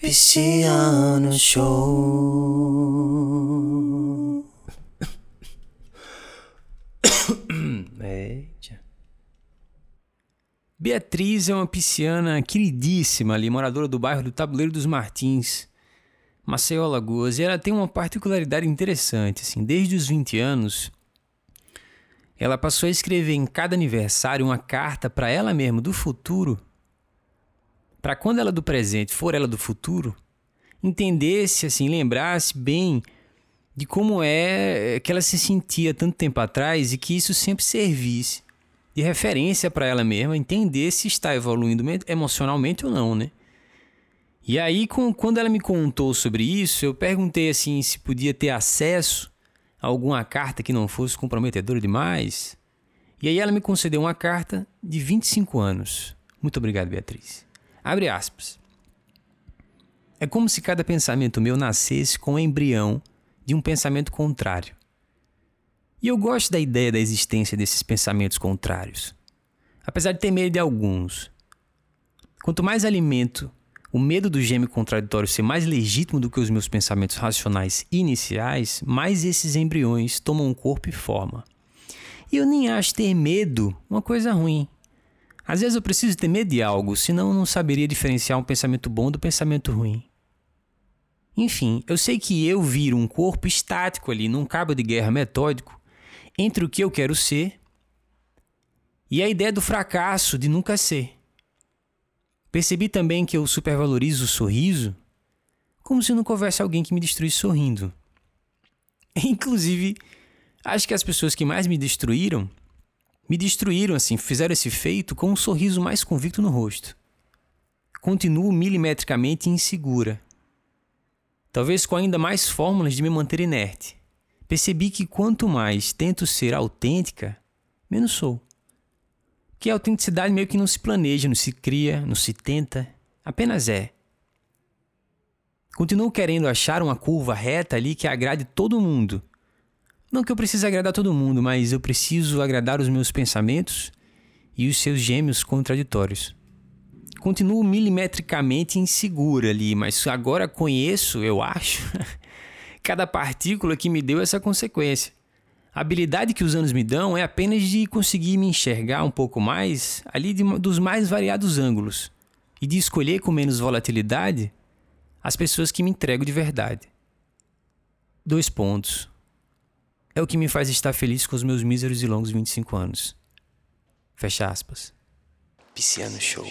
Pisciano Show. Eita. Beatriz é uma pisciana queridíssima ali, moradora do bairro do Tabuleiro dos Martins, Maceió, Alagoas. E ela tem uma particularidade interessante, assim, desde os 20 anos, ela passou a escrever em cada aniversário uma carta para ela mesma do futuro, para quando ela do presente for ela do futuro, entendesse, assim, lembrasse bem de como é que ela se sentia tanto tempo atrás e que isso sempre servisse de referência para ela mesma, entender se está evoluindo emocionalmente ou não, né? E aí, com, quando ela me contou sobre isso, eu perguntei assim se podia ter acesso a alguma carta que não fosse comprometedora demais. E aí ela me concedeu uma carta de 25 anos. Muito obrigado, Beatriz. Abre aspas. É como se cada pensamento meu nascesse com o embrião de um pensamento contrário. E eu gosto da ideia da existência desses pensamentos contrários. Apesar de ter medo de alguns. Quanto mais alimento o medo do gêmeo contraditório ser mais legítimo do que os meus pensamentos racionais iniciais, mais esses embriões tomam um corpo e forma. E eu nem acho ter medo uma coisa ruim. Às vezes eu preciso ter medo de algo, senão eu não saberia diferenciar um pensamento bom do pensamento ruim. Enfim, eu sei que eu viro um corpo estático ali, num cabo de guerra metódico, entre o que eu quero ser e a ideia do fracasso de nunca ser. Percebi também que eu supervalorizo o sorriso como se nunca houvesse alguém que me destruísse sorrindo. Inclusive, acho que as pessoas que mais me destruíram, me destruíram assim, fizeram esse feito com um sorriso mais convicto no rosto. Continuo milimetricamente insegura. Talvez com ainda mais fórmulas de me manter inerte. Percebi que quanto mais tento ser autêntica, menos sou que a autenticidade meio que não se planeja, não se cria, não se tenta, apenas é. Continuo querendo achar uma curva reta ali que agrade todo mundo. Não que eu precise agradar todo mundo, mas eu preciso agradar os meus pensamentos e os seus gêmeos contraditórios. Continuo milimetricamente insegura ali, mas agora conheço, eu acho, cada partícula que me deu essa consequência. A habilidade que os anos me dão é apenas de conseguir me enxergar um pouco mais ali de, dos mais variados ângulos e de escolher com menos volatilidade as pessoas que me entrego de verdade. Dois pontos. É o que me faz estar feliz com os meus míseros e longos 25 anos. Fecha aspas. Pisciano Show.